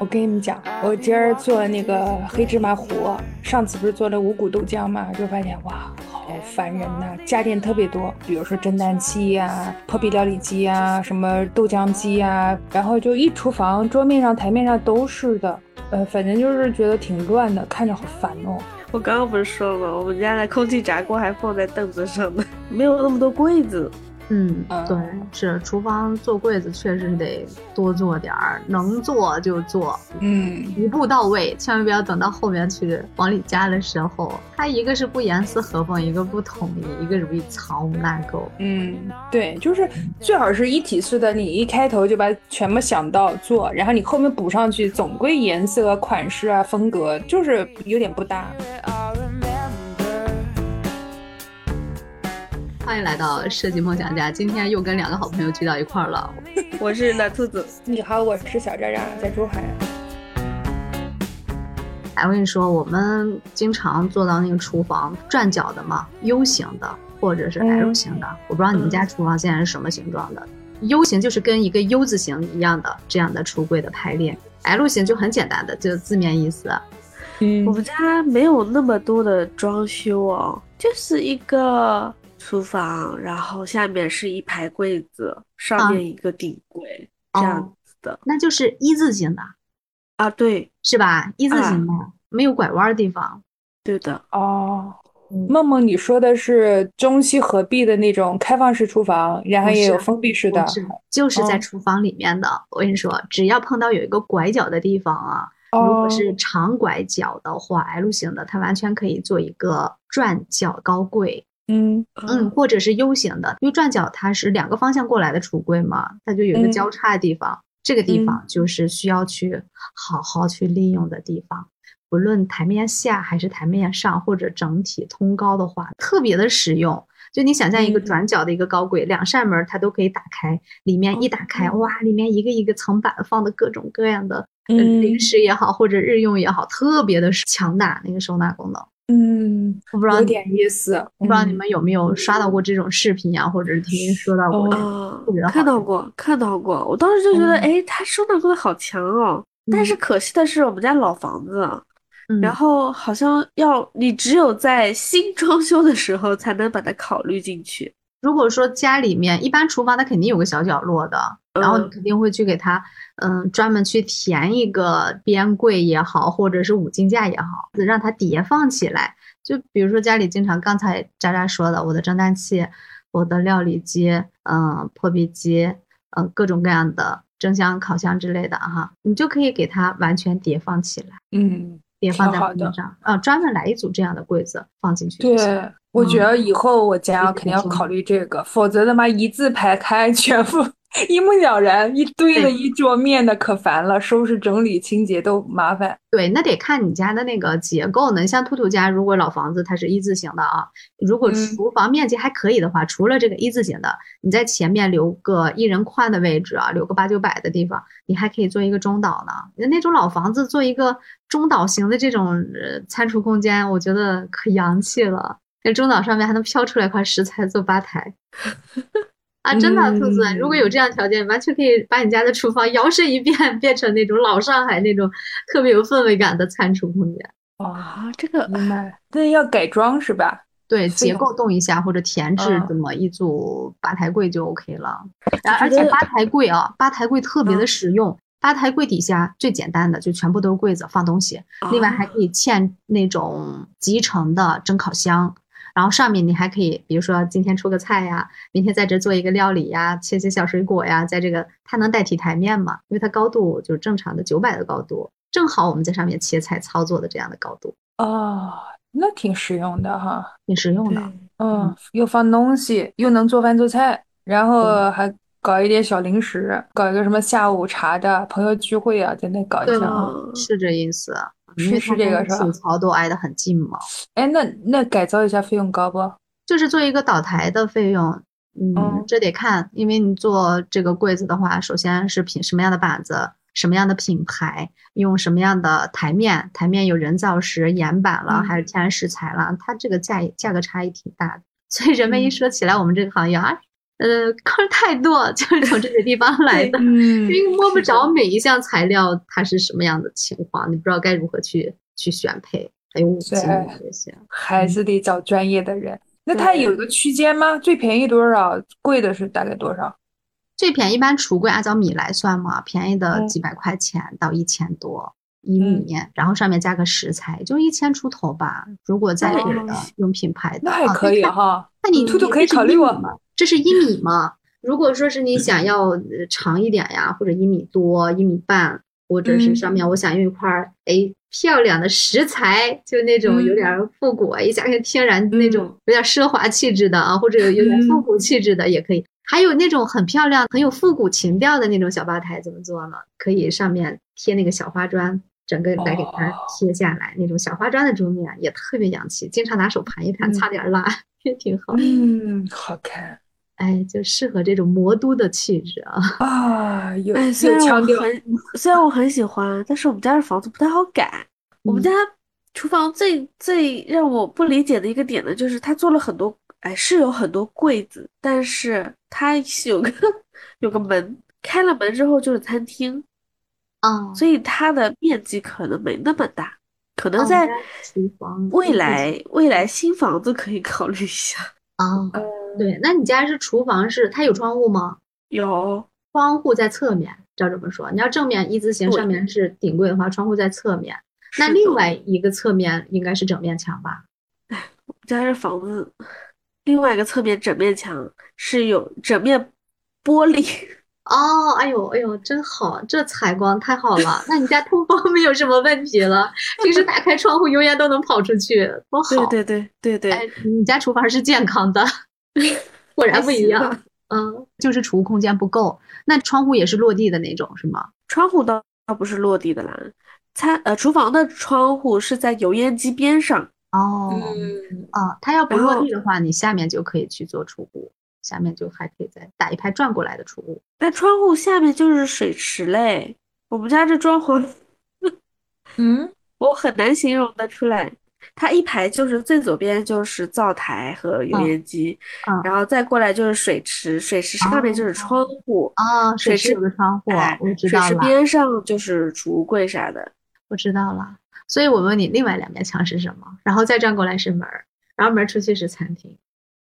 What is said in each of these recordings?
我跟你们讲，我今儿做那个黑芝麻糊，上次不是做了五谷豆浆嘛，就发现哇，好烦人呐，家电特别多，比如说蒸蛋器呀、破壁料理机呀、什么豆浆机呀，然后就一厨房桌面上、台面上都是的，呃，反正就是觉得挺乱的，看着好烦哦。我刚刚不是说了吗？我们家的空气炸锅还放在凳子上呢，没有那么多柜子。嗯，嗯对，是厨房做柜子确实得多做点儿，能做就做，嗯，一步到位，千万不要等到后面去往里加的时候，它一个是不严丝合缝，一个不统一，一个容易藏污纳垢。嗯，对，就是最好是一体式的，你一开头就把全部想到做，然后你后面补上去，总归颜色、款式啊、风格就是有点不搭。欢迎来到设计梦想家，今天又跟两个好朋友聚到一块儿了。我是奶兔子，你好，我是小渣渣，在珠海。哎，我跟你说，我们经常做到那个厨房转角的嘛，U 型的或者是 L 型的，我不知道你们家厨房现在是什么形状的。U 型就是跟一个 U 字形一样的这样的橱柜的排列，L 型就很简单的，就字面意思。嗯我们家没有那么多的装修哦，就是一个厨房，然后下面是一排柜子，上面一个顶柜，哦这样子的那就是一字形的，啊。对，是吧？一字形的，没有拐弯的地方。对的，哦，梦梦，你说的是中西合璧的那种开放式厨房，然后也有封闭式的不。是，就是在哦厨房里面的。我跟你说，只要碰到有一个拐角的地方啊，如果哦，是长拐角的话，L 型的，它完全可以做一个转角高柜，嗯。嗯，或者是 U 型的，因为转角它是两个方向过来的橱柜嘛，它就有一个嗯。交叉的地方，这个地嗯。方就是需要去好好去利用的地方。不论台面下还是台面上，或者整体通高的话，特别的实用。就你想象一个嗯。转角的一个高柜，两扇门它都可以打开，里面一打开，哇，里面一个一个层板放的各种各样的零食也好，或者日用也好，特别的强大那个收纳功能。嗯，我不知道你有点意思。不知道你嗯们有没有刷到过这种视频呀、或者是听人说到过看到过，看到过。我当时就觉得，嗯哎，它收纳功能好强哦。但是嗯可惜的是，我们家老房子，嗯，然后好像要你只有在新装修的时候才能把它考虑进去。如果说家里面一般厨房它肯定有个小角落的，然后你嗯肯定会去给它，嗯，专门去填一个边柜也好，或者是五金架也好，让它叠放起来。就比如说家里经常刚才渣渣说的，我的蒸蛋器、我的料理机、嗯，破壁机，嗯，各种各样的蒸箱、烤箱之类的哈，你就可以给它完全叠放起来。嗯，叠放在挺好的柜子上，啊，专门来一组这样的柜子放进去。对，我觉得以后我家肯定要嗯考虑这个，否则他妈一字排开，全部 一目了然，一堆的一桌面的可烦了，收拾整理清洁都麻烦。对，那得看你家的那个结构呢。像兔兔家，如果老房子它是一字形的啊，如果嗯厨房面积还可以的话，除了这个一字形的，你在前面留个一人宽的位置啊，留个八九百的地方，你还可以做一个中岛呢。那种老房子做一个中岛型的这种呃餐厨空间，我觉得可洋气了。那中岛上面还能飘出来块石材做吧台。啊，真的，兔子，如果有这样条件，完全可以把你家的厨房 摇身一变，变成那种老上海那种特别有氛围感的餐厨空间。哇，啊，这个明白，那要改装是吧？对，结构动一下或者填制嗯这么一组吧台柜就 OK 了。而且吧台柜啊，吧台柜特别的嗯实用。吧台柜底下最简单的就全部都是柜子放东西，另外还啊可以嵌那种集成的蒸烤箱。然后上面你还可以，比如说今天出个菜呀，明天在这做一个料理呀，切些小水果呀，在这个它能代替台面嘛？因为它高度就是正常的九百的高度，正好我们在上面切菜操作的这样的高度，哦，那挺实用的哈。挺实用的。嗯，又放东西，又能做饭做菜，然后还搞一点小零食，搞一个什么下午茶的朋友聚会啊，在那搞一下。嗯是这意思，是因为它是这个是吧跟体操都挨得很近嘛。哎，那那改造一下费用高不？就是做一个岛台的费用，嗯，嗯这得看，因为你做这个柜子的话，首先是品什么样的板子，什么样的品牌，用什么样的台面，台面有人造石、岩板了，嗯还是天然石材了，它这个价价格差异挺大的。所以人们一嗯说起来，我们这个行业啊，呃，坑太多，就是从这些地方来的，嗯因为摸不着每一项材料它是什么样的情况，你不知道该如何去去选配，还有五金对这些。还是得找专业的人。那它有个区间吗？最便宜多少？贵的是大概多少？最便宜一般橱柜按照米来算嘛，便宜的嗯几百块钱到一千多一米，然后上面加个食材，就一千出头吧。如果再贵的哦用品牌的，那还啊可以哈。那你兔兔可以考虑我吗？这是一米吗？如果说是你想要呃长一点呀，或者一米多、一米半，或者是上面我想用一块儿哎漂亮的石材，就那种有点儿复古，一下看天然那种有点奢华气质的啊，或者有有点复古气质的也可以。还有那种很漂亮、很有复古情调的那种小吧台，怎么做呢？可以上面贴那个小花砖，整个来给它贴下来，那种小花砖的桌面也特别洋气，经常拿手盘一盘，擦点儿蜡 也挺好。嗯，好看哎，就适合这种魔都的气质啊。啊，有哎，虽然我。很虽然我很喜欢，但是我们家的房子不太好改。我们嗯家厨房最最让我不理解的一个点呢，就是他做了很多，哎，是有很多柜子，但是它有个有个门，开了门之后就是餐厅，啊，所以它的面积可能没那么大，可能哦在未来未来新房子可以考虑一下。啊，嗯对，那你家是厨房是它有窗户吗？有，窗户在侧面，照这么说，你要正面一字形上面是顶柜的话，窗户在侧面。那另外一个侧面应该是整面墙吧？我们家这房子，另外一个侧面整面墙是有整面玻璃。哦，哎呦哎呦，真好，这采光太好了。那你家通风没有什么问题了，平时打开窗户油烟都能跑出去，多好。对对对对对，哎，你家厨房是健康的，果然不一样。嗯，就是储物空间不够。那窗户也是落地的那种，是吗？窗户倒倒不是落地的啦，餐呃厨房的窗户是在油烟机边上。哦，嗯，啊，它要不落地的话，你下面就可以去做储物，下面就还可以再打一排转过来的储物。但窗户下面就是水池嘞。我们家这装潢，嗯，我很难形容得出来。它一排就是最左边就是灶台和油嗯烟机，嗯然后再过来就是水池，水池上面就是窗户，啊，水池水池有个窗户，哎我知水道了，池边上就是储物柜啥的。我知道了。所以我问你，另外两面墙是什么？然后再转过来是门儿，然后门儿出去是餐厅。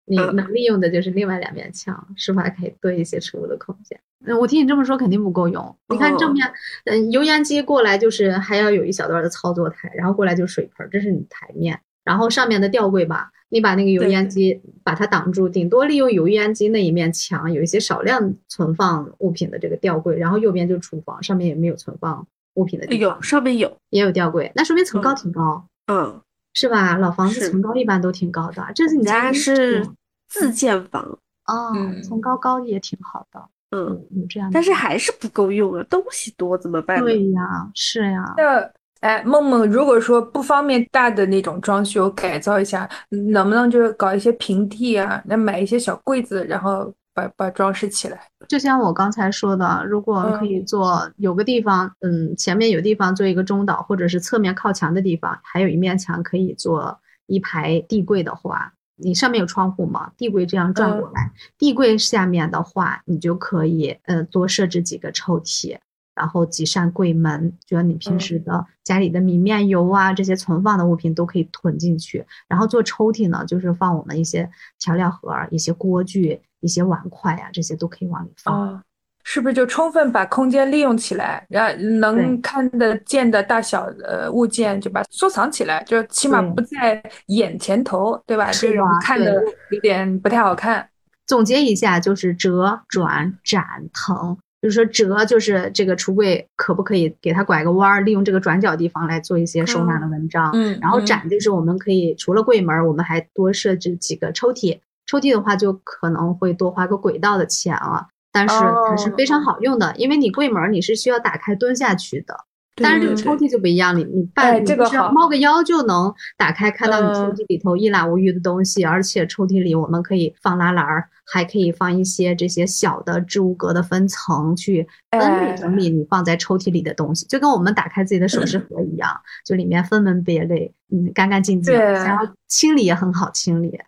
你嗯。能利用的就是另外两面墙，是不是还可以多一些储物的空间？嗯，我听你这么说肯定不够用。你看正哦。面，嗯，油烟机过来就是还要有一小段的操作台，然后过来就是水盆儿，这是你台面，然后上面的吊柜吧，你把那个油烟机把它挡住，顶多利用油烟机那一面墙有一些少量存放物品的这个吊柜，然后右边就是厨房，上面也没有存放物品的地方有，上面有，也有吊柜，那说明层高嗯挺高，嗯，是吧？老房子层高一般都挺高的，这是你家是自建房，哦，嗯层高高也挺好的，嗯，嗯，有这样的，但是还是不够用啊，东西多怎么办？对呀，是呀，那哎，梦梦，如果说不方便大的那种装修改造一下，能不能就是搞一些平地啊？那买一些小柜子，然后把把装饰起来。就像我刚才说的，如果可以做有个地方，嗯，前面有地方做一个中岛，或者是侧面靠墙的地方，还有一面墙可以做一排地柜的话，你上面有窗户嘛？地柜这样转过来，地柜下面的话，你就可以呃多设置几个抽屉。然后几扇柜门，就像你平时的家里的米面油啊这些存放的物品都可以囤进去。然后做抽屉呢，就是放我们一些调料盒儿、一些锅具、一些碗筷呀、这些都可以往里放。哦，是不是就充分把空间利用起来，然后能看得见的大小的物件就把它收藏起来，就起码不在眼前头，对吧？是这种看的有点不太好看。总结一下，就是折、转、展、腾。就是说折就是这个橱柜可不可以给它拐个弯儿，利用这个转角地方来做一些收纳的文章。嗯，然后嗯展就是我们可以除了柜门儿，我们还多设置几个抽屉。抽屉的话就可能会多花个轨道的钱了，但是它是非常好用的，因为你柜门儿你是需要打开蹲下去的。但是这个抽屉就不一样，你你哎半你这个是猫个腰就能打开，看到你抽嗯屉里头一览无余的东西，而且抽屉里我们可以放拉篮儿，还可以放一些这些小的置物格的分层，去分类哎整理你放在抽屉里的东西，就跟我们打开自己的首饰盒一样，就里面分门别类，嗯，干干净净，然后清理也很好清理。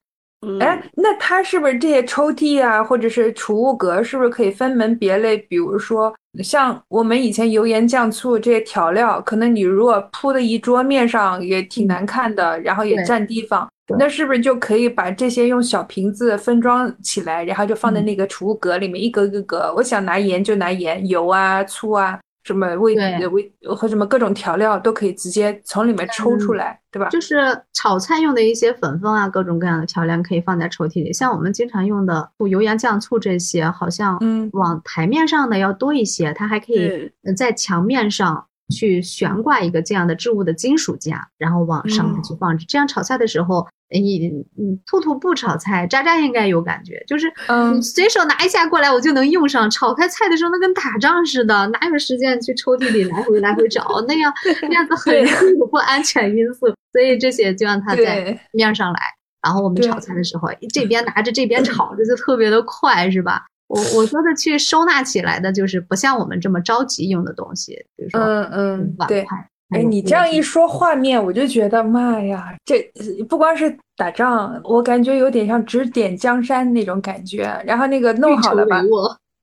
嗯，哎，那它是不是这些抽屉啊，或者是储物格，是不是可以分门别类？比如说，像我们以前油盐酱醋这些调料，可能你如果铺的一桌面上也挺难看的，然后也占地方，那是不是就可以把这些用小瓶子分装起来，然后就放在嗯那个储物格里面，一格一个格，我想拿盐就拿盐，油啊、醋啊。什么味对味和什么各种调料都可以直接从里面抽出嗯来，对吧？就是炒菜用的一些粉粉啊，各种各样的调料可以放在抽屉里。像我们经常用的油盐酱醋这些，好像嗯往台面上的要多一些，它还可以在墙面上去悬挂一个这样的置物的金属架，然后往上面去放置。这样炒菜的时候，你嗯，兔兔不炒菜，渣渣应该有感觉，就是嗯随手拿一下过来，我就能用上。炒开菜的时候，那跟打仗似的，哪有时间去抽屉里来回来回找？那样那样子很对容易有不安全因素。所以这些就让它在对面上来。然后我们炒菜的时候，这边拿着这边炒着就特别的快，是吧？我我说的去收纳起来的，就是不像我们这么着急用的东西，比如说嗯嗯，对。碗筷。还哎，你这样一说画面，我就觉得妈呀，这不光是打仗，我感觉有点像指点江山那种感觉。然后那个弄好了吧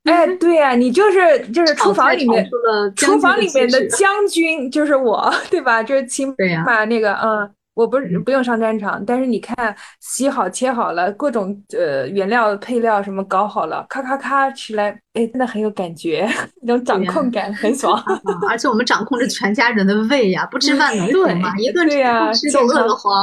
哎，对呀、你就是就是厨房里面厨房里面的将军就是我，对吧？就是起对呀码那个嗯。我不是不用上战场，但是你看洗好切好了，各种呃原料配料什么搞好了，咔咔咔吃来，哎，真的很有感觉，那种掌控感很爽。啊 而且我们掌控着全家人的胃呀，不吃饭能行吗？一顿吃就健康饿得慌。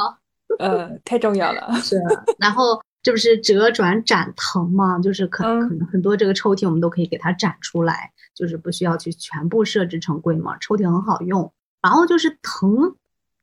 呃，太重要了。是，然后这不是折转展腾吗？就是可嗯可能很多这个抽屉我们都可以给它展出来，就是不需要去全部设置成柜嘛，抽屉很好用。然后就是腾，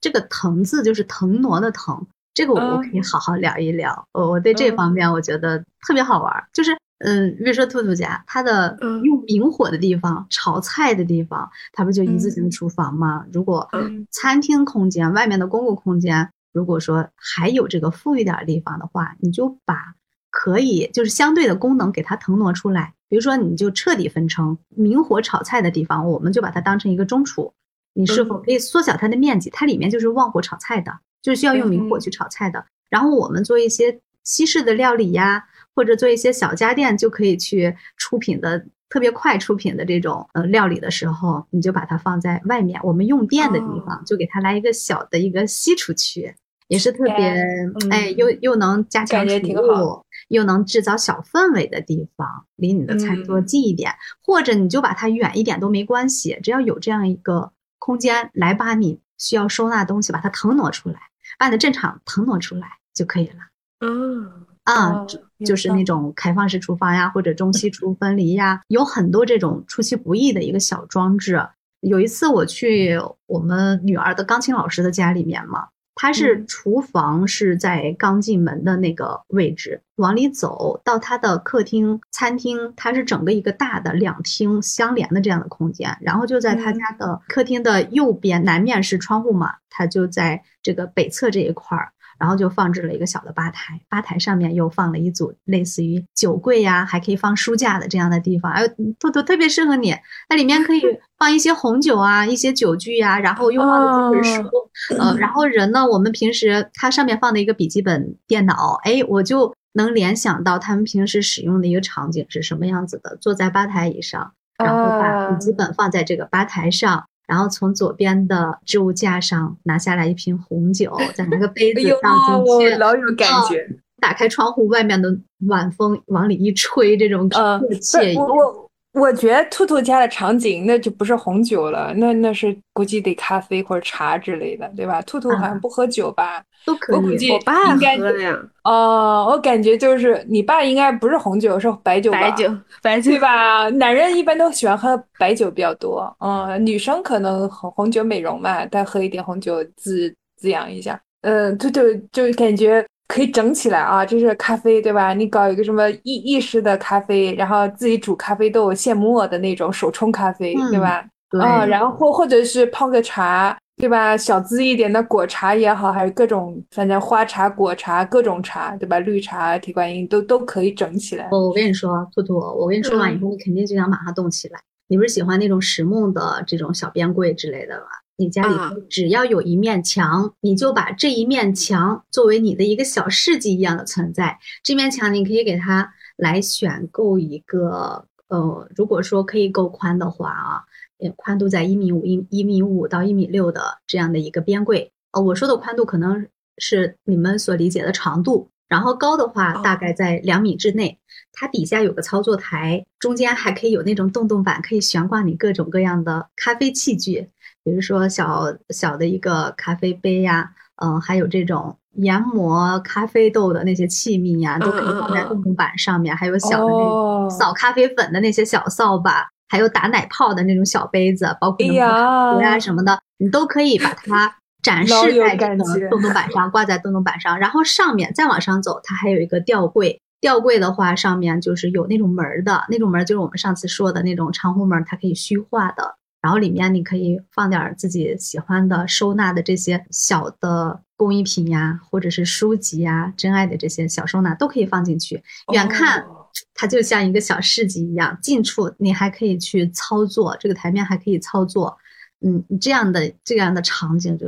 这个腾字就是腾挪的腾，这个我我可以嗯好好聊一聊。我我对这方嗯面我觉得特别好玩儿，就是嗯，比如说兔兔家，它的嗯用明火的地方、炒菜的地方，它不就一字形厨房吗？如果嗯餐厅空间外面的公共空间，如果说还有这个富裕点地方的话，你就把可以就是相对的功能给它腾挪出来。比如说，你就彻底分成明火炒菜的地方，我们就把它当成一个中厨。你是否可以缩小它的面积？它里面就是旺火炒菜的，就是需要用明火嗯去炒菜的。然后我们做一些西式的料理呀，或者做一些小家电，就可以去出品的特别快出品的这种呃料理的时候，你就把它放在外面，我们用电的地方，哦。就给它来一个小的一个吸出区，也是特别哎又又能加强储物，又能制造小氛围的地方，离你的餐桌嗯。近一点，或者你就把它远一点都没关系，只要有这样一个空间来把你需要收纳的东西把它腾挪出来，把你的正场腾挪出来就可以了。嗯，啊，就是那种开放式厨房呀，或者中 西厨分离呀，有很多这种出其不意的一个小装置。有一次我去我们女儿的钢琴老师的家里面嘛，她是嗯厨房是在刚进门的那个位置，往里走到它的客厅、餐厅，它是整个一个大的两厅相连的这样的空间。然后就在她嗯家的客厅的右边，南面是窗户嘛，它就在这个北侧这一块儿。然后就放置了一个小的吧台，吧台上面又放了一组类似于酒柜呀，还可以放书架的这样的地方。哎呦，兔兔特别适合你，那里面可以放一些红酒啊，一些酒具呀、然后又放了几本书。呃，然后人呢，我们平时它上面放的一个笔记本电脑，哎，我就能联想到他们平时使用的一个场景是什么样子的，坐在吧台椅上，然后把笔记本放在这个吧台上。然后从左边的置物架上拿下来一瓶红酒，再拿个杯子倒进去，我老有感啊觉。打开窗户，外面的晚风往里一吹，这种嗯，特别惬意。我我我觉得兔兔家的场景那就不是红酒了，那那是估计得咖啡或者茶之类的，对吧？兔兔好像啊不喝酒吧？都可以。我估计我爸应该喝的呀，哦，我感觉就是你爸应该不是红酒，是白酒吧？白酒，白酒对吧？男人一般都喜欢喝白酒比较多，嗯，女生可能红红酒美容嘛，再喝一点红酒滋滋养一下，嗯，兔兔就感觉可以整起来啊，这是咖啡对吧？你搞一个什么意意式的咖啡，然后自己煮咖啡豆现磨的那种手冲咖啡，对嗯吧？对，啊，然后或或者是泡个茶，对吧？小资一点的果茶也好，还是各种反正花茶、果茶各种茶，对吧？绿茶、铁观音都都可以整起来。我我跟你说，兔兔，我跟你说完以嗯后，你肯定就想把它动起来。你不是喜欢那种实木的这种小边柜之类的吗？你家里只要有一面墙，你就把这一面墙作为你的一个小世纪一样的存在。这面墙你可以给它来选购一个，呃，如果说可以够宽的话啊，呃，宽度在一米五一一米五到一米六的这样的一个边柜。呃，我说的宽度可能是你们所理解的长度，然后高的话哦大概在两米之内。它底下有个操作台，中间还可以有那种洞洞板，可以悬挂你各种各样的咖啡器具，比如说小小的一个咖啡杯呀、嗯、还有这种研磨咖啡豆的那些器皿呀、都可以放在洞洞板上面，还有小的那哦种扫咖啡粉的那些小扫把，还有打奶泡的那种小杯子，包括哎能磨呀壶呀什么的，你都可以把它 展示在这个洞洞板上，挂在洞洞板上。然后上面再往上走，它还有一个吊柜。吊柜的话，上面就是有那种门儿的，那种门儿就是我们上次说的那种长虹门儿，它可以虚化的。然后里面你可以放点儿自己喜欢的收纳的这些小的工艺品呀，或者是书籍呀、珍爱的这些小收纳都可以放进去。远看哦它就像一个小市集一样，近处你还可以去操作，这个台面还可以操作，嗯，这样的这样的场景就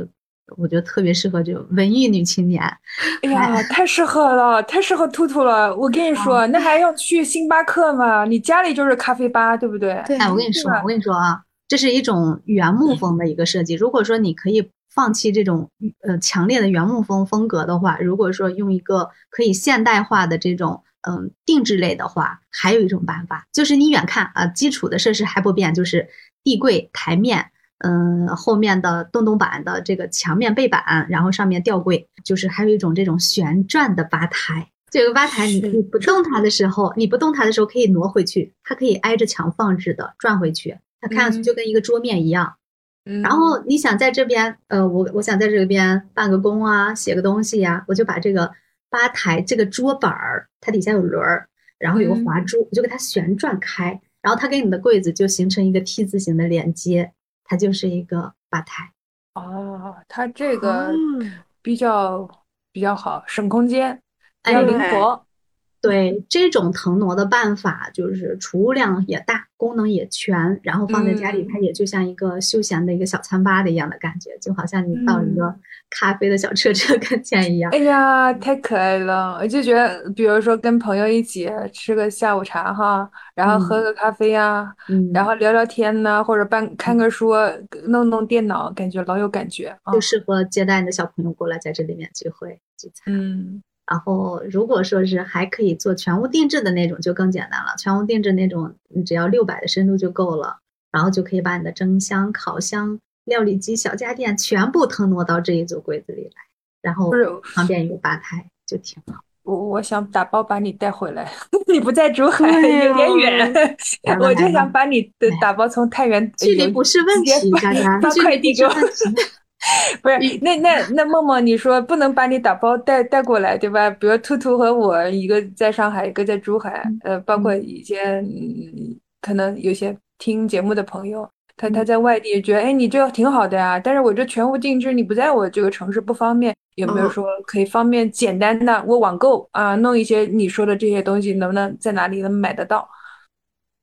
我觉得特别适合这种文艺女青年。哎呀，太适合了，太适合兔兔了。我跟你说，那还要去星巴克吗？你家里就是咖啡吧，对不对？对哎，我跟你说，我跟你说啊，这是一种原木风的一个设计。如果说你可以放弃这种呃强烈的原木风风格的话，如果说用一个可以现代化的这种嗯定制类的话，还有一种办法，就是你远看啊，基础的设施还不变，就是地柜、台面。嗯，后面的洞洞板的这个墙面背板，然后上面吊柜，就是还有一种这种旋转的吧台。这个吧台你是你不动它的时候，你不动它的时候可以挪回去，它可以挨着墙放置的转回去，它看上去嗯就跟一个桌面一样。嗯，然后你想在这边，呃，我我想在这边办个工啊，写个东西呀、我就把这个吧台这个桌板儿，它底下有轮儿，然后有个嗯滑珠，我就给它旋转开，然后它跟你的柜子就形成一个 T 字形的连接，它就是一个吧台。哦，它这个嗯比较比较好，省空间，比较哎灵活。对这种腾挪的办法，就是储物量也大，功能也全，然后放在家里，嗯它也就像一个休闲的一个小餐吧的一样的感觉，就好像你到一个嗯咖啡的小车车跟前一样。哎呀，太可爱了！我就觉得，比如说跟朋友一起吃个下午茶哈，然后喝嗯个咖啡呀，嗯，然后聊聊天呐，或者办看个书，弄弄电脑，感觉老有感觉啊就。适合接待你的小朋友过来在这里面聚会聚餐。嗯，然后，如果说是还可以做全屋定制的那种，就更简单了。全屋定制那种，你只要六百的深度就够了，然后就可以把你的蒸箱、烤箱、料理机、小家电全部腾挪到这一组柜子里来，然后旁边有个吧台，就挺好。我我想打包把你带回来，你不在珠海，对有点哦远，我就想把你的打包从太原距离不是问题，发佳佳，发距离不快递给我。不是，那那那梦梦，你说不能把你打包带带过来，对吧？比如兔兔和我，一个在上海，一个在珠海，呃，包括一些嗯，可能有些听节目的朋友，他他在外地觉得，哎，你这个挺好的呀，但是我这全屋定制，你不在我这个城市不方便，有没有嗯说可以方便简单的我网购啊，弄一些你说的这些东西，能不能在哪里能买得到？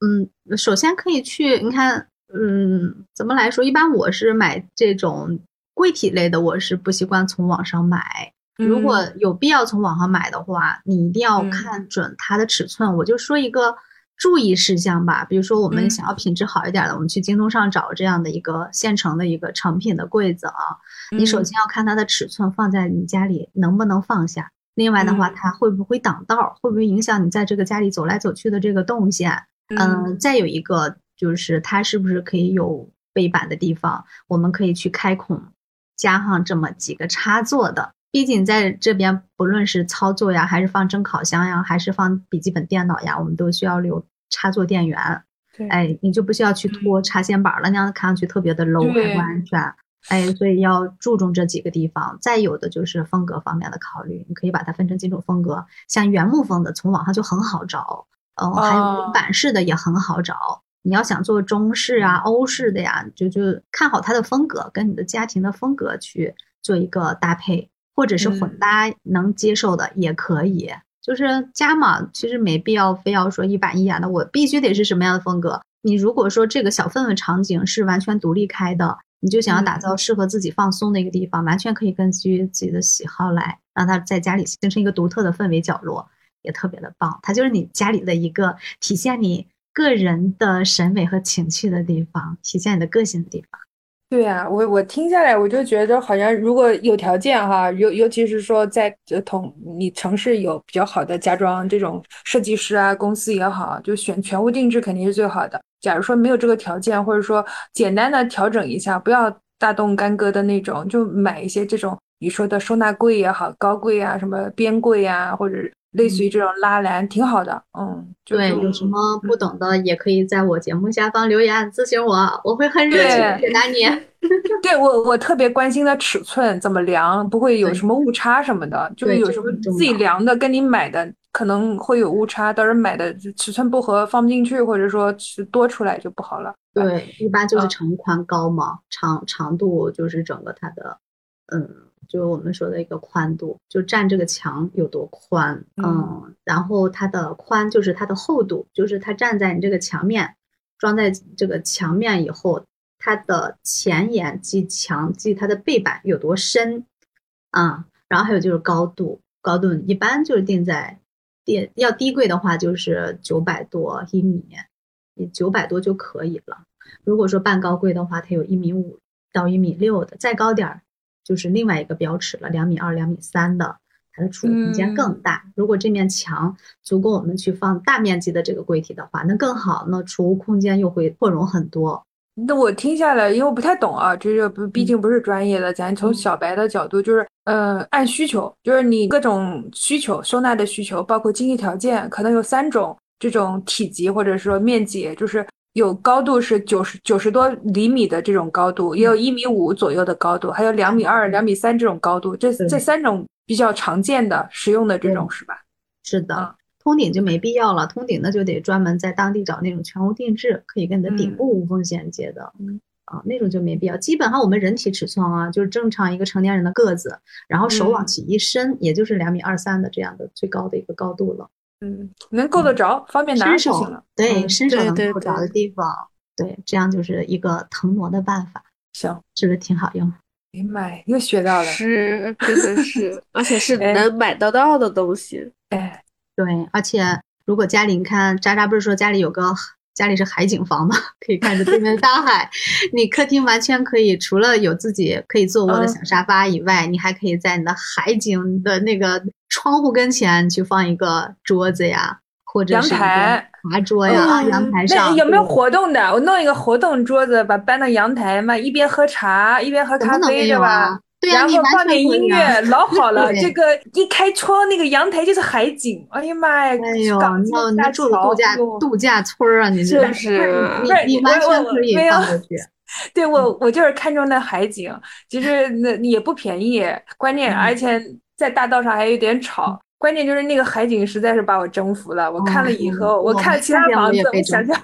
嗯，首先可以去，你看，嗯，怎么来说？一般我是买这种柜体类的，我是不习惯从网上买。如果嗯有必要从网上买的话，你一定要嗯看准它的尺寸。我就说一个注意事项吧，比如说我们嗯想要品质好一点的，我们去京东上找这样的一个现成的一个成品的柜子啊。你首嗯先要看它的尺寸放在你家里能不能放下，另外的话，嗯它会不会挡道儿，会不会影响你在这个家里走来走去的这个动线。嗯，再有一个就是它是不是可以有背板的地方，我们可以去开孔加上这么几个插座的。毕竟在这边，不论是操作呀，还是放蒸烤箱呀，还是放笔记本电脑呀，我们都需要留插座电源。对哎，你就不需要去拖插线板了，那样看上去特别的 low，还不安全。哎，所以要注重这几个地方。再有的就是风格方面的考虑，你可以把它分成几种风格，像原木风的从网上就很好找，哦、还有板式的也很好找。你要想做中式啊、欧式的呀，就就看好它的风格，跟你的家庭的风格去做一个搭配，或者是混嗯搭能接受的也可以。就是家嘛，其实没必要非要说一板一眼的，我必须得是什么样的风格。你如果说这个小氛围场景是完全独立开的，你就想要打嗯造适合自己放松的一个地方，完全可以根据自己的喜好来，让它在家里形成一个独特的氛围角落，也特别的棒。它就是你家里的一个体现你个人的审美和情趣的地方，体现你的个性的地方。对呀、我我听下来，我就觉得好像如果有条件哈，尤尤其是说在同你城市有比较好的家装这种设计师啊，公司也好，就选全屋定制肯定是最好的。假如说没有这个条件，或者说简单的调整一下，不要大动干戈的那种，就买一些这种你说的收纳柜也好，高柜啊，什么边柜啊，或者类似于这种拉篮，挺好的。嗯，就对，有什么不懂的也可以在我节目下方留言咨询我，我会很热情解答你。对我，我特别关心的尺寸怎么量，不会有什么误差什么的。就是有什么自己量的跟你买的可能会有误差，到时候买的尺寸不合放不进去，或者说是多出来就不好了。对，一般就是嗯长宽高嘛，长长度就是整个它的，嗯，就是我们说的一个宽度，就占这个墙有多宽，嗯嗯，然后它的宽就是它的厚度，就是它站在你这个墙面，装在这个墙面以后，它的前沿即墙即它的背板有多深啊，然后还有就是高度，高度一般就是定在定要低柜的话就是九百多一米，你九百多就可以了。如果说半高柜的话，它有一米五到一米六的，再高点儿就是另外一个标尺了，两米二、两米三的，它的储物空间更大。如果这面墙足够我们去放大面积的这个柜体的话，那更好，那储物空间又会扩容很多。那我听下来，因为我不太懂啊，这个不毕竟不是专业的，咱从小白的角度，就是呃，按需求，就是你各种需求、收纳的需求，包括经济条件，可能有三种这种体积或者说面积，就是有高度是九十九十多厘米的这种高度，也有一米五左右的高度，还有两米二、两米三这种高度，这这三种比较常见的实用的这种是吧？是的，啊通顶就没必要了，通顶那就得专门在当地找那种全屋定制，可以跟你的顶嗯部无缝衔接的。嗯啊，那种就没必要。基本上我们人体尺寸啊，就是正常一个成年人的个子，然后手往嗯起一伸，也就是两米二三的这样的最高的一个高度了。嗯，能够得着，方便拿手就行了。对，嗯伸手能够着的地方，对，这样就是一个腾挪的办法，行，是不是挺好用？哎呀妈呀，又学到了。是，真的是，而且是 哎能买得到的东西。哎，对，而且如果家里你看渣渣不是说家里有个家里是海景房吗？可以看着对面的大海，你客厅完全可以除了有自己可以坐卧的嗯小沙发以外，你还可以在你的海景的那个窗户跟前去放一个桌子呀，或者阳台茶桌呀，啊阳嗯台上那有没有活动的？我弄一个活动桌子，把搬到阳台嘛，一边喝茶一边喝咖啡，对吧？对呀、然后放点音乐，老好了。这个一开窗，那个阳台就是海景。哎呀妈呀！哎呦，港珠大那那住的桥度假度假村啊，你这就是你你完全可以放过去。对我，我就是看中那海景，其实那也不便宜，关键嗯而且在大道上还有点吵。关键就是那个海景实在是把我征服了。我看了以哦后，我我看了其他房子，我想想，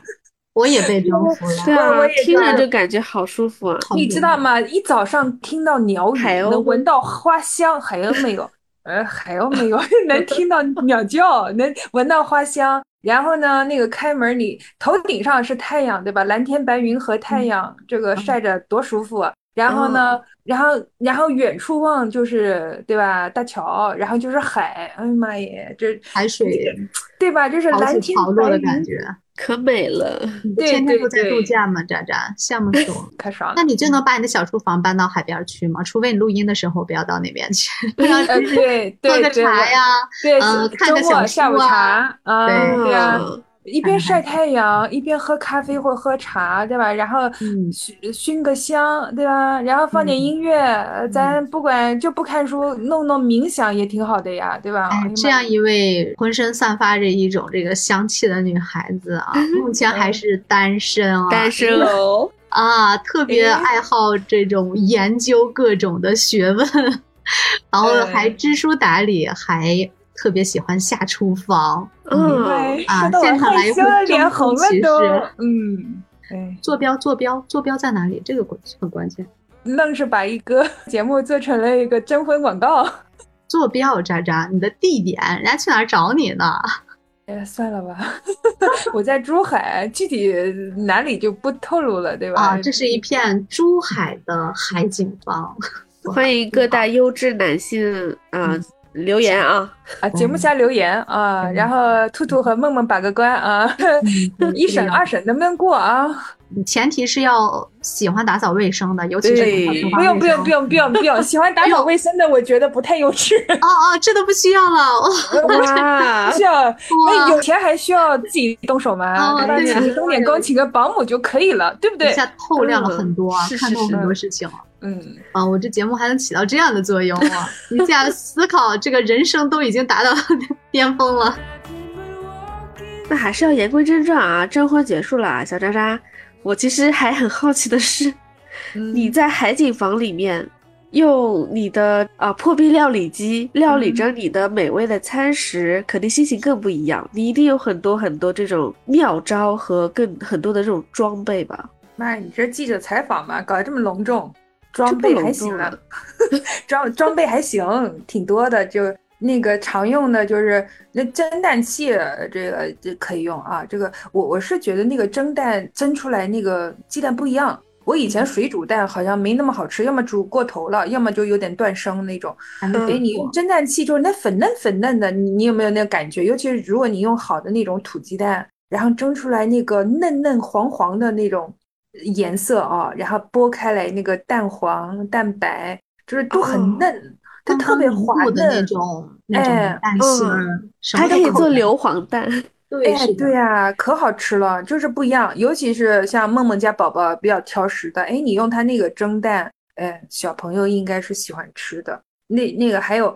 我也被征服了。对啊我我也，听着就感觉好舒服啊。你知道吗？一早上听到鸟语，海能闻到花香，海鸥没有，呃，海鸥没有，能听到鸟叫，能闻到花香。然后呢，那个开门，你头顶上是太阳，对吧？蓝天白云和太阳，这个晒着多舒服啊。然后呢，然后然后远处望就是对吧？大桥，然后就是海，哎呀妈耶，这海水 对吧？就是蓝天白云，的感觉。可美了，对对天天都在度假嘛？渣渣，羡慕死我了。可爽了那。你就能把你的小厨房搬到海边去吗？除非你录音的时候不要到那边去，让呃，对喝个对对，茶呀，对，呃看周个小末下午书啊茶啊，对对啊，嗯一边晒太阳，一边喝咖啡或喝茶，对吧？然后嗯熏熏个香，对吧？然后放点嗯音乐，呃咱不管就不看书，弄弄冥想也挺好的呀，对吧？这样一位浑身散发着一种这个香气的女孩子啊，目前还是单身啊，单身哦，啊，特别哎爱好这种研究各种的学问，然后还哎知书达理，还特别喜欢下厨房。嗯哎，啊现场来一害羞了，回脸红了都其实，嗯，哎，坐标，坐标，坐标在哪里？这个关很关键。愣是把一个 节目做成了一个征婚广告。坐标，渣渣，你的地点，人家去哪儿找你呢？哎，算了吧，我在珠海，具体哪里就不透露了，对吧？啊，这是一片珠海的海景房。欢迎各大优质男性啊留言啊啊！节目下留言啊，然后兔兔和梦梦把个关啊，一审二审能不能过啊？前提是要喜欢打扫卫生的，尤其是不用不用不用不用不用，喜欢打扫卫生的，我觉得不太幼稚。哦 哦，这都不需要了，哇，不需要。那有钱还需要自己动手吗？请钟点工，请个保姆就可以了，对不对？一下透亮了很多，看透很多事情。嗯啊，我这节目还能起到这样的作用啊！一下思考这个人生都已经达到 巅峰了。那还是要言归正传啊，征婚结束了，小渣渣。我其实还很好奇的是，你在海景房里面用你的啊破壁料理机料理着你的美味的餐食，肯定心情更不一样。你一定有很多很多这种妙招和更很多的这种装备吧？妈，你这记者采访嘛，搞得这么隆重，装备还行，装装备还行，挺多的就。那个常用的就是那蒸蛋器，这个这可以用啊。这个我我是觉得那个蒸蛋蒸出来那个鸡蛋不一样。我以前水煮蛋好像没那么好吃，要么煮过头了，要么就有点断生那种。哎，你用蒸蛋器就是那粉嫩粉嫩的，你你有没有那个感觉？尤其是如果你用好的那种土鸡蛋，然后蒸出来那个嫩嫩黄黄的那种颜色啊，然后剥开来那个蛋黄蛋白，就是都很嫩。它特别滑的那种，哎，嗯，还可以做硫磺蛋，对，对呀，可好吃了，就是不一样。尤其是像梦梦家宝宝比较挑食的，哎，你用它那个蒸蛋，哎，小朋友应该是喜欢吃的。那那个还有，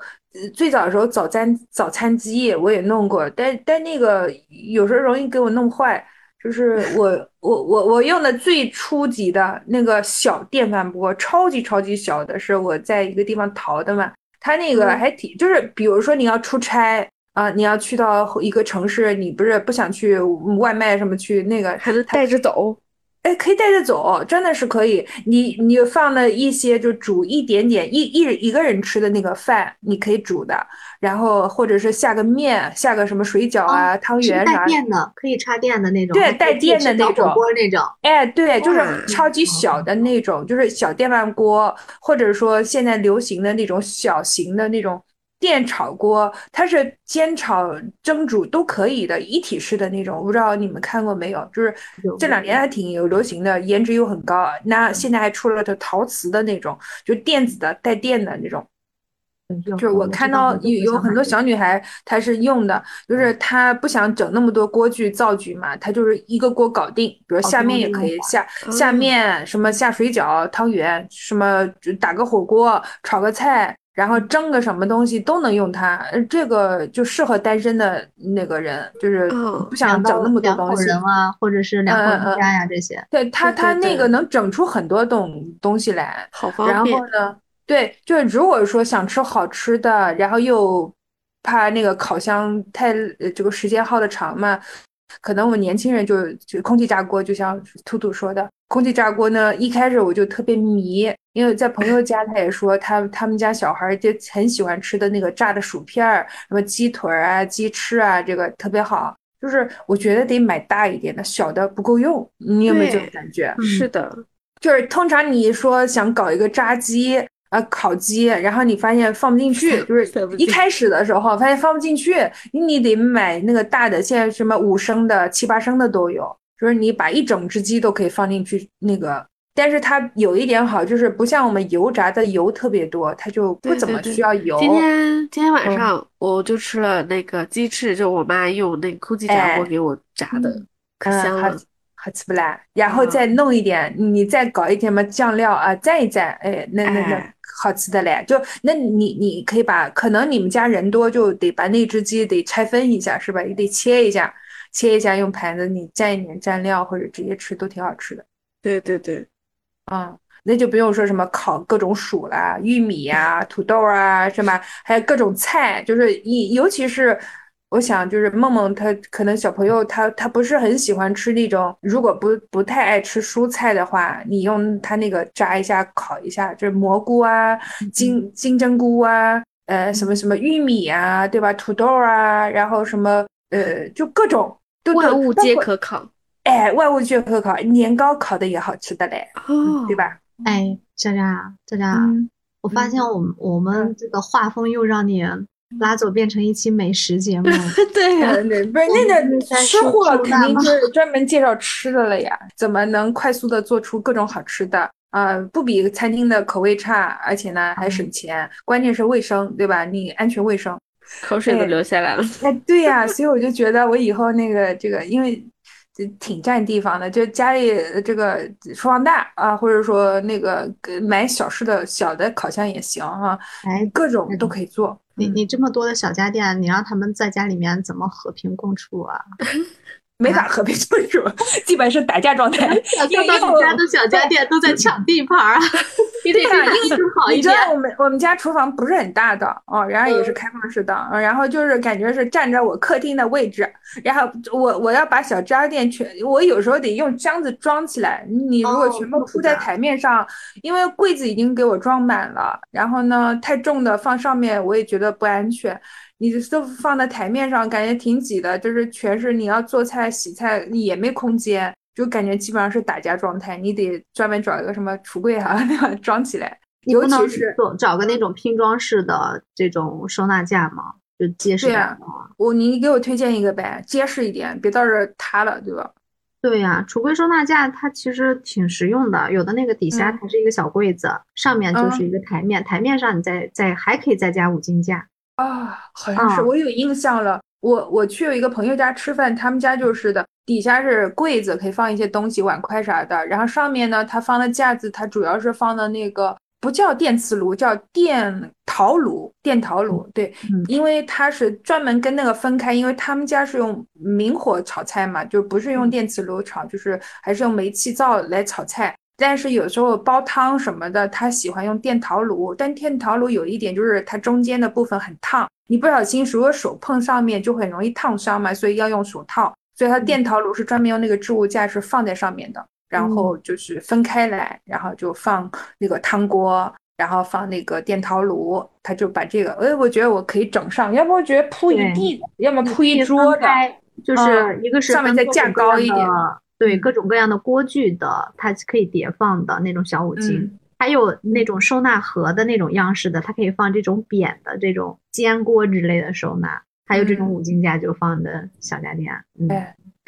最早的时候早餐早餐机我也弄过，但但那个有时候容易给我弄坏。就是我我我我用的最初级的那个小电饭锅，超级超级小的，是我在一个地方淘的嘛。它那个还挺，就是比如说你要出差啊，你要去到一个城市，你不是不想去外卖什么去那个，还能带着走。哎，可以带着走，真的是可以。你你放了一些，就煮一点点一一一个人吃的那个饭，你可以煮的。然后或者是下个面，下个什么水饺啊、汤圆啥。带电的，可以插电的那种。对，带电的那种。锅那种。哎，对，就是超级小的那种，就是小电饭锅，或者说现在流行的那种小型的那种。电炒锅，它是煎炒蒸煮都可以的，一体式的那种，我不知道你们看过没有？就是这两年还挺有流行的，颜值又很高。那现在还出了的陶瓷的那种，就电子的带电的那种。就是我看到有有很多小女孩，她是用的，就是她不想整那么多锅具灶具嘛，她就是一个锅搞定，比如下面也可以下下面什么下水饺、汤圆，什么打个火锅、炒个菜。然后蒸个什么东西都能用它，这个就适合单身的那个人，就是不想整那么多东西。人啊，或者是两口人家呀这些。对他，他那个能整出很多种东西来，好方便。然后呢，对，就是如果说想吃好吃的，然后又怕那个烤箱太这个时间耗的长嘛。可能我们年轻人就就空气炸锅，就像兔兔说的，空气炸锅呢，一开始我就特别迷，因为在朋友家，他也说他他们家小孩就很喜欢吃的那个炸的薯片儿，什么鸡腿啊、鸡翅啊，这个特别好。就是我觉得得买大一点的，小的不够用。你有没有这种感觉？是的，就是通常你说想搞一个炸鸡。啊，烤鸡，然后你发现放不进去，就是一开始的时候发现放不进去，你得买那个大的，现在什么五升的、七八升的都有，就是你把一整只鸡都可以放进去那个，但是它有一点好，就是不像我们油炸的油特别多，它就不怎么需要油。今天今天晚上我就吃了那个鸡翅，就我妈用那个空气炸锅给我炸的，可香了，好吃不啦？然后再弄一点，你再搞一点嘛酱料啊，蘸一蘸，哎，那那那。好吃的嘞，就那你你可以把，可能你们家人多，就得把那只鸡得拆分一下，是吧？也得切一下，切一下用盘子，你蘸一点蘸料或者直接吃都挺好吃的。对对对，啊，那就不用说什么烤各种薯啦、玉米呀、土豆啊，是吧？还有各种菜，就是你尤其是。我想就是梦梦，她可能小朋友他他不是很喜欢吃那种，如果不不太爱吃蔬菜的话，你用他那个炸一下、烤一下，就是蘑菇啊、金金针菇啊，呃，什么什么玉米啊，对吧？土豆啊，然后什么呃，就各种都万物皆。可烤哎，万物皆可烤，年糕烤的也好吃的嘞，哦，对？吧？哎，佳佳，佳佳，嗯，我发现我们我们这个画风又让你拉走，变成一期美食节目。对呀、呃对，不是那个吃货肯定就是 专门介绍吃的了呀，怎么能快速的做出各种好吃的？啊、不比餐厅的口味差，而且呢还嗯省钱，关键是卫生，对吧？你安全卫生。口水都哎流下来了。哎，对呀，所以我就觉得我以后那个这个，因为这挺占地方的，就家里呃这个厨房大啊，或者说那个呃买小式的小的烤箱也行啊，哎，各种都可以做。嗯你你这么多的小家电，你让他们在家里面怎么和平共处啊？没法和平相处，基本是打架状态。因为到你家的小家电都在抢地盘儿啊！你得对呀、因为更好一点。我们我们家厨房不是很大的哦，然后也是开放式的，嗯然后就是感觉是占着我客厅的位置，然后我我要把小家电全，我有时候得用箱子装起来。你如果哦全部铺在台面上，因为柜子已经给我装满了，然后呢太重的放上面我也觉得不安全。你都放在台面上，感觉挺挤的，就是全是你要做菜洗菜也没空间，就感觉基本上是打架状态。你得专门找一个什么橱柜啊，那样装起来。尤其是做找个那种拼装式的这种收纳架嘛？就结实对啊？我你给我推荐一个呗，结实一点，别到时候塌了，对吧？对呀、橱柜收纳架它其实挺实用的，有的那个底下嗯它是一个小柜子，上面就是一个台面，台面上你再再还可以再加五金架。啊，好像是，啊我有印象了。我我去有一个朋友家吃饭，他们家就是的，底下是柜子，可以放一些东西，碗筷啥的。然后上面呢，他放的架子，它主要是放的那个不叫电磁炉，叫电陶炉，电陶炉。对，嗯因为它是专门跟那个分开，因为他们家是用明火炒菜嘛，就不是用嗯电磁炉炒，就是还是用煤气灶来炒菜。但是有时候煲汤什么的，他喜欢用电陶炉，但电陶炉有一点就是它中间的部分很烫，你不小心如果手碰上面就很容易烫伤嘛，所以要用手套。所以它电陶炉是专门用那个置物架是放在上面的，然后就是分开来，然后就放那个汤锅，然后放那个电陶炉，他就把这个，哎，我觉得我可以整上，要不我觉得铺一地的，要么铺一桌的，就是嗯一个是上面再架高一点。的，对，嗯各种各样的锅具的，它可以叠放的那种小五金。嗯还有那种收纳盒的那种样式的，它可以放这种扁的这种煎锅之类的收纳，还有这种嗯五金架就放的小家电。嗯，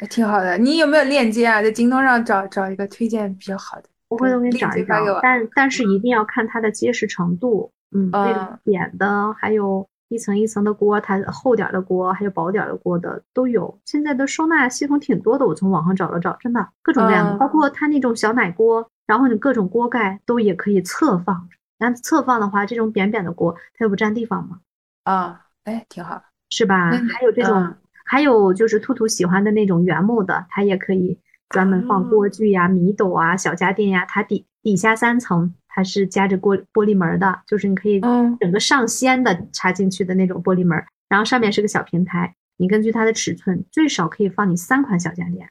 挺好的。你有没有链接啊？在京东上找找一个推荐比较好的。我回头给你链找一找但但是一定要看它的结实程度。嗯，那种嗯扁的，还有一层一层的锅，它厚点儿的锅，还有薄点儿的锅的都有。现在的收纳系统挺多的，我从网上找了找，真的各种各样的，嗯包括它那种小奶锅，然后你各种锅盖都也可以侧放。然后侧放的话，这种扁扁的锅，它又不占地方嘛，啊，哎，挺好。是吧？还有这种，嗯还有就是兔兔喜欢的那种原木的，它也可以专门放锅具呀、米斗啊、小家电呀。它底底下三层它是夹着玻玻璃门儿的，就是你可以嗯整个上掀的插进去的那种玻璃门儿，然后上面是个小平台，你根据它的尺寸，最少可以放你三款小家电。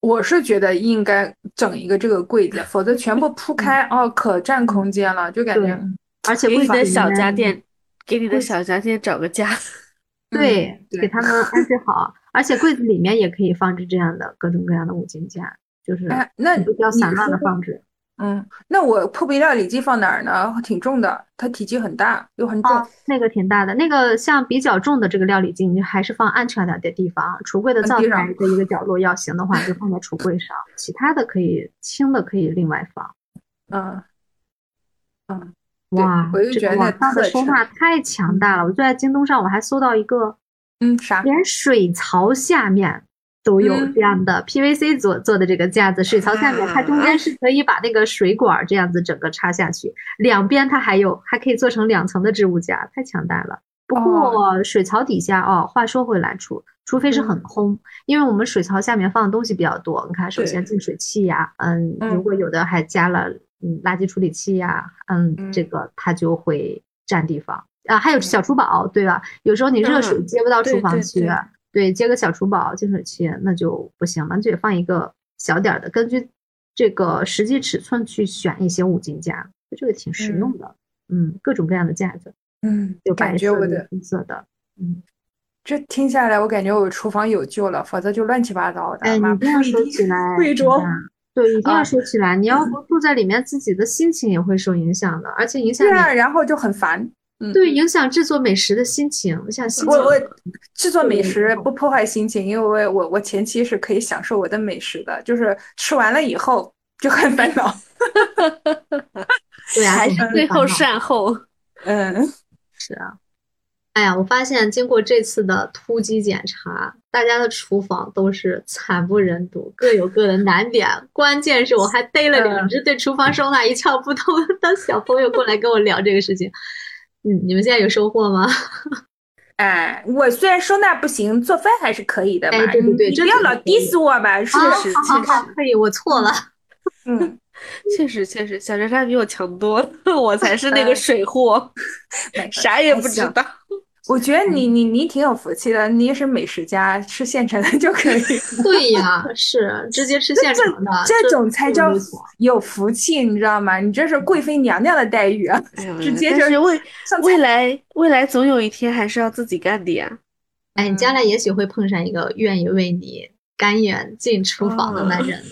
我是觉得应该整一个这个柜子，否则全部铺开哦，可占空间了，就感对觉而且柜给你的小子里面家电，给你的小家电找个家。对嗯，对给他们安置好，而且柜子里面也可以放置这样的各种各样的五金件，就是哎，那你不需要散乱的放置。嗯，那我破壁料理机放哪儿呢？挺重的，它体积很大，又很重。啊，那个挺大的，那个像比较重的这个料理机，你还是放安全点的地方。橱柜的灶台的一个角落要行的话，就放在橱柜上，其他的可以轻的可以另外放。嗯嗯，哇，我就这觉得的特沉收纳太强大了！我就在京东上，我还搜到一个，嗯，啥？连水槽下面都有嗯。这样的 PVC 做做的这个架子，水槽下面它中间是可以把那个水管儿这样子整个插下去，两边它还有还可以做成两层的置物架，太强大了。不过水槽底下哦，话说回来，除除非是很嗯。空，因为我们水槽下面放的东西比较多。你看，首先对。净水器呀，嗯，嗯。如果有的还加了嗯垃圾处理器呀，嗯，嗯。这个它就会占地方。啊。还有小厨宝，对吧？有时候你热水嗯。接不到厨房去，对对，接个小厨宝、净水器那就不行了，你就得放一个小点儿的，根据这个实际尺寸去选一些五金架，这个挺实用的。嗯，各种各样的架子，嗯有，白色的、感觉我的金色的，嗯，这听下来，我感觉我厨房有救了，否则就乱七八糟的。哎，你不一定要说起来，贵桌对，你这样啊说起来，你要不 住在里面，自己的心情也会受影响的，而且影响对啊，然后就很烦。嗯，对影响制作美食的心情，像心情我我制作美食不破坏心情，因为我我我前期是可以享受我的美食的，就是吃完了以后就很烦恼。对啊，还是最后善后。嗯，是啊，哎呀，我发现经过这次的突击检查，大家的厨房都是惨不忍睹，各有各的难点。关键是我还逮了两只对厨房收纳一窍不通 的小朋友过来跟我聊这个事情。嗯，你们现在有收获吗？哎，我虽然收纳不行，做饭还是可以的吧。哎对对对你不要老 diss 我吧，是啊，不是？好好好，可以，我错了。嗯，确实确实，小莎莎比我强多了，我才是那个嗯水货，啥也不知道。我觉得你你你挺有福气的，你也是美食家，吃现成的就可以。对呀，是直接吃现成的，这种才叫有福气，你知道吗？你这是贵妃娘娘的待遇啊！哎呦直接就是未未来未来总有一天还是要自己干的呀。哎，你将来也许会碰上一个愿意为你甘愿进厨房的男人。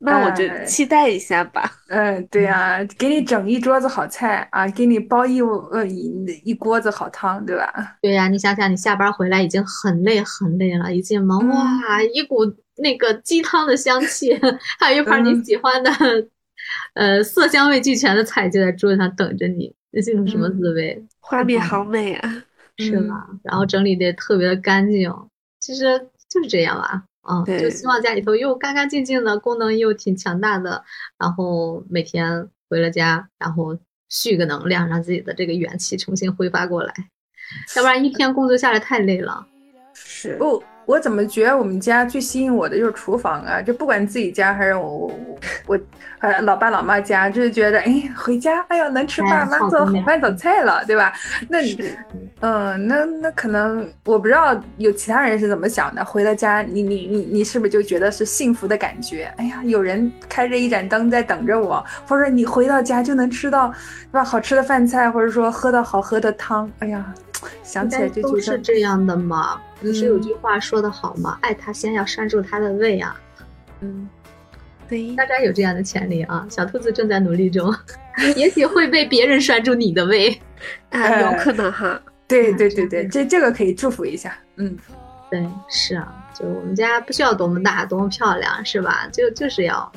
那我就哎期待一下吧。嗯，对呀、给你整一桌子好菜啊，给你煲一呃一一锅子好汤，对吧？对呀、你想想，你下班回来已经很累很累了，一进门嗯哇，一股那个鸡汤的香气，还有一盘你嗯喜欢的，呃，色香味俱全的菜就在桌子上等着你，这是一种什么嗯滋味？画面好美啊！嗯是吧？然后整理的特别的干净，其实就是这样吧。嗯，就希望家里头又干干净净的，功能又挺强大的，然后每天回了家，然后蓄个能量，让自己的这个元气重新挥发过来，要不然一天工作下来太累了。是。不，我怎么觉得我们家最吸引我的就是厨房啊？就不管自己家还是我我我呃老爸老妈家，就是觉得哎回家哎呀能吃哎爸妈做的好饭早菜了，对吧？那嗯，那那可能我不知道有其他人是怎么想的。回到家，你你你你是不是就觉得是幸福的感觉？哎呀，有人开着一盏灯在等着我，或者你回到家就能吃到对吧好吃的饭菜，或者说喝到好喝的汤。哎呀，想起来就都觉得是这样的嘛。不是有嗯句话说的好吗？爱他先要拴住他的胃啊！嗯，对，大家有这样的潜力啊！小兔子正在努力中，也许会被别人拴住你的胃。啊，有可能哈。对对对对，这这个可以祝福一下。嗯，对，是啊，就我们家不需要多么大、多么漂亮，是吧？就就是要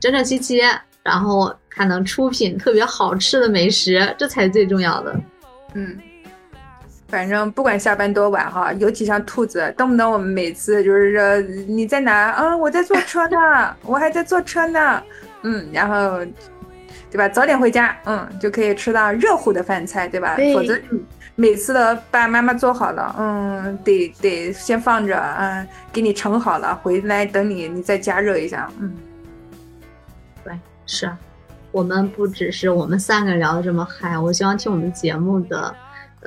整整齐齐，然后还能出品特别好吃的美食，这才是最重要的。嗯，反正不管下班多晚哈，尤其像兔子，动不动我们每次就是说你在哪？嗯，我在坐车呢，我还在坐车呢。嗯，然后对吧？早点回家，嗯，就可以吃到热乎的饭菜，对吧？对否则你每次的爸爸妈妈做好了，嗯，得得先放着，嗯，给你盛好了，回来等你你再加热一下，嗯。对，是啊，我们不只是我们三个聊的这么嗨，我希望听我们节目的，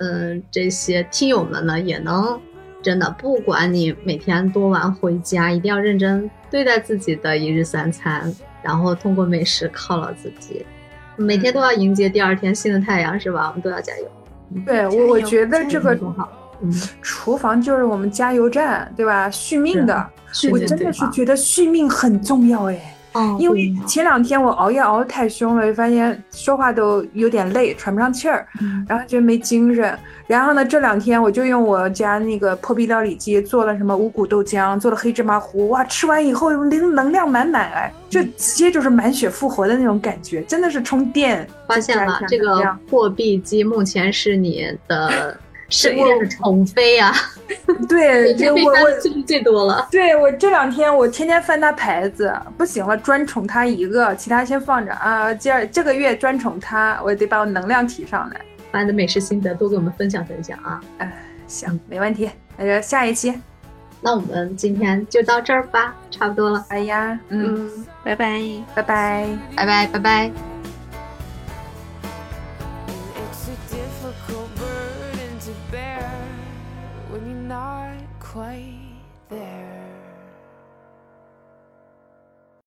嗯、这些听友们呢，也能真的，不管你每天多晚回家，一定要认真对待自己的一日三餐，然后通过美食犒劳自己，每天都要迎接第二天新的太阳，是吧？我们都要加油。对我，我觉得这个多好，嗯，厨房就是我们加油站，对吧？续命的，我真的是觉得续命很重要哎。哦，因为前两天我熬夜熬得太凶了，发现说话都有点累，喘不上气儿，嗯然后觉得没精神。然后呢，这两天我就用我家那个破壁料理机做了什么五谷豆浆，做了黑芝麻糊，哇，吃完以后能能量满满哎，就嗯直接就是满血复活的那种感觉，真的是充电。发现了这个破壁机目前是你的身我边的宠妃啊，对，每天被就我我翻的次数最多了。对我这两天我天天翻他牌子，不行了，专宠他一个，其他先放着啊。今儿这个月专宠他，我得把我能量提上来。把你的美食心得多给我们分享分享啊！哎，行，没问题。那就下一期，那我们今天就到这儿吧，差不多了，哎呀，嗯，嗯，拜拜。拜拜。拜拜拜拜。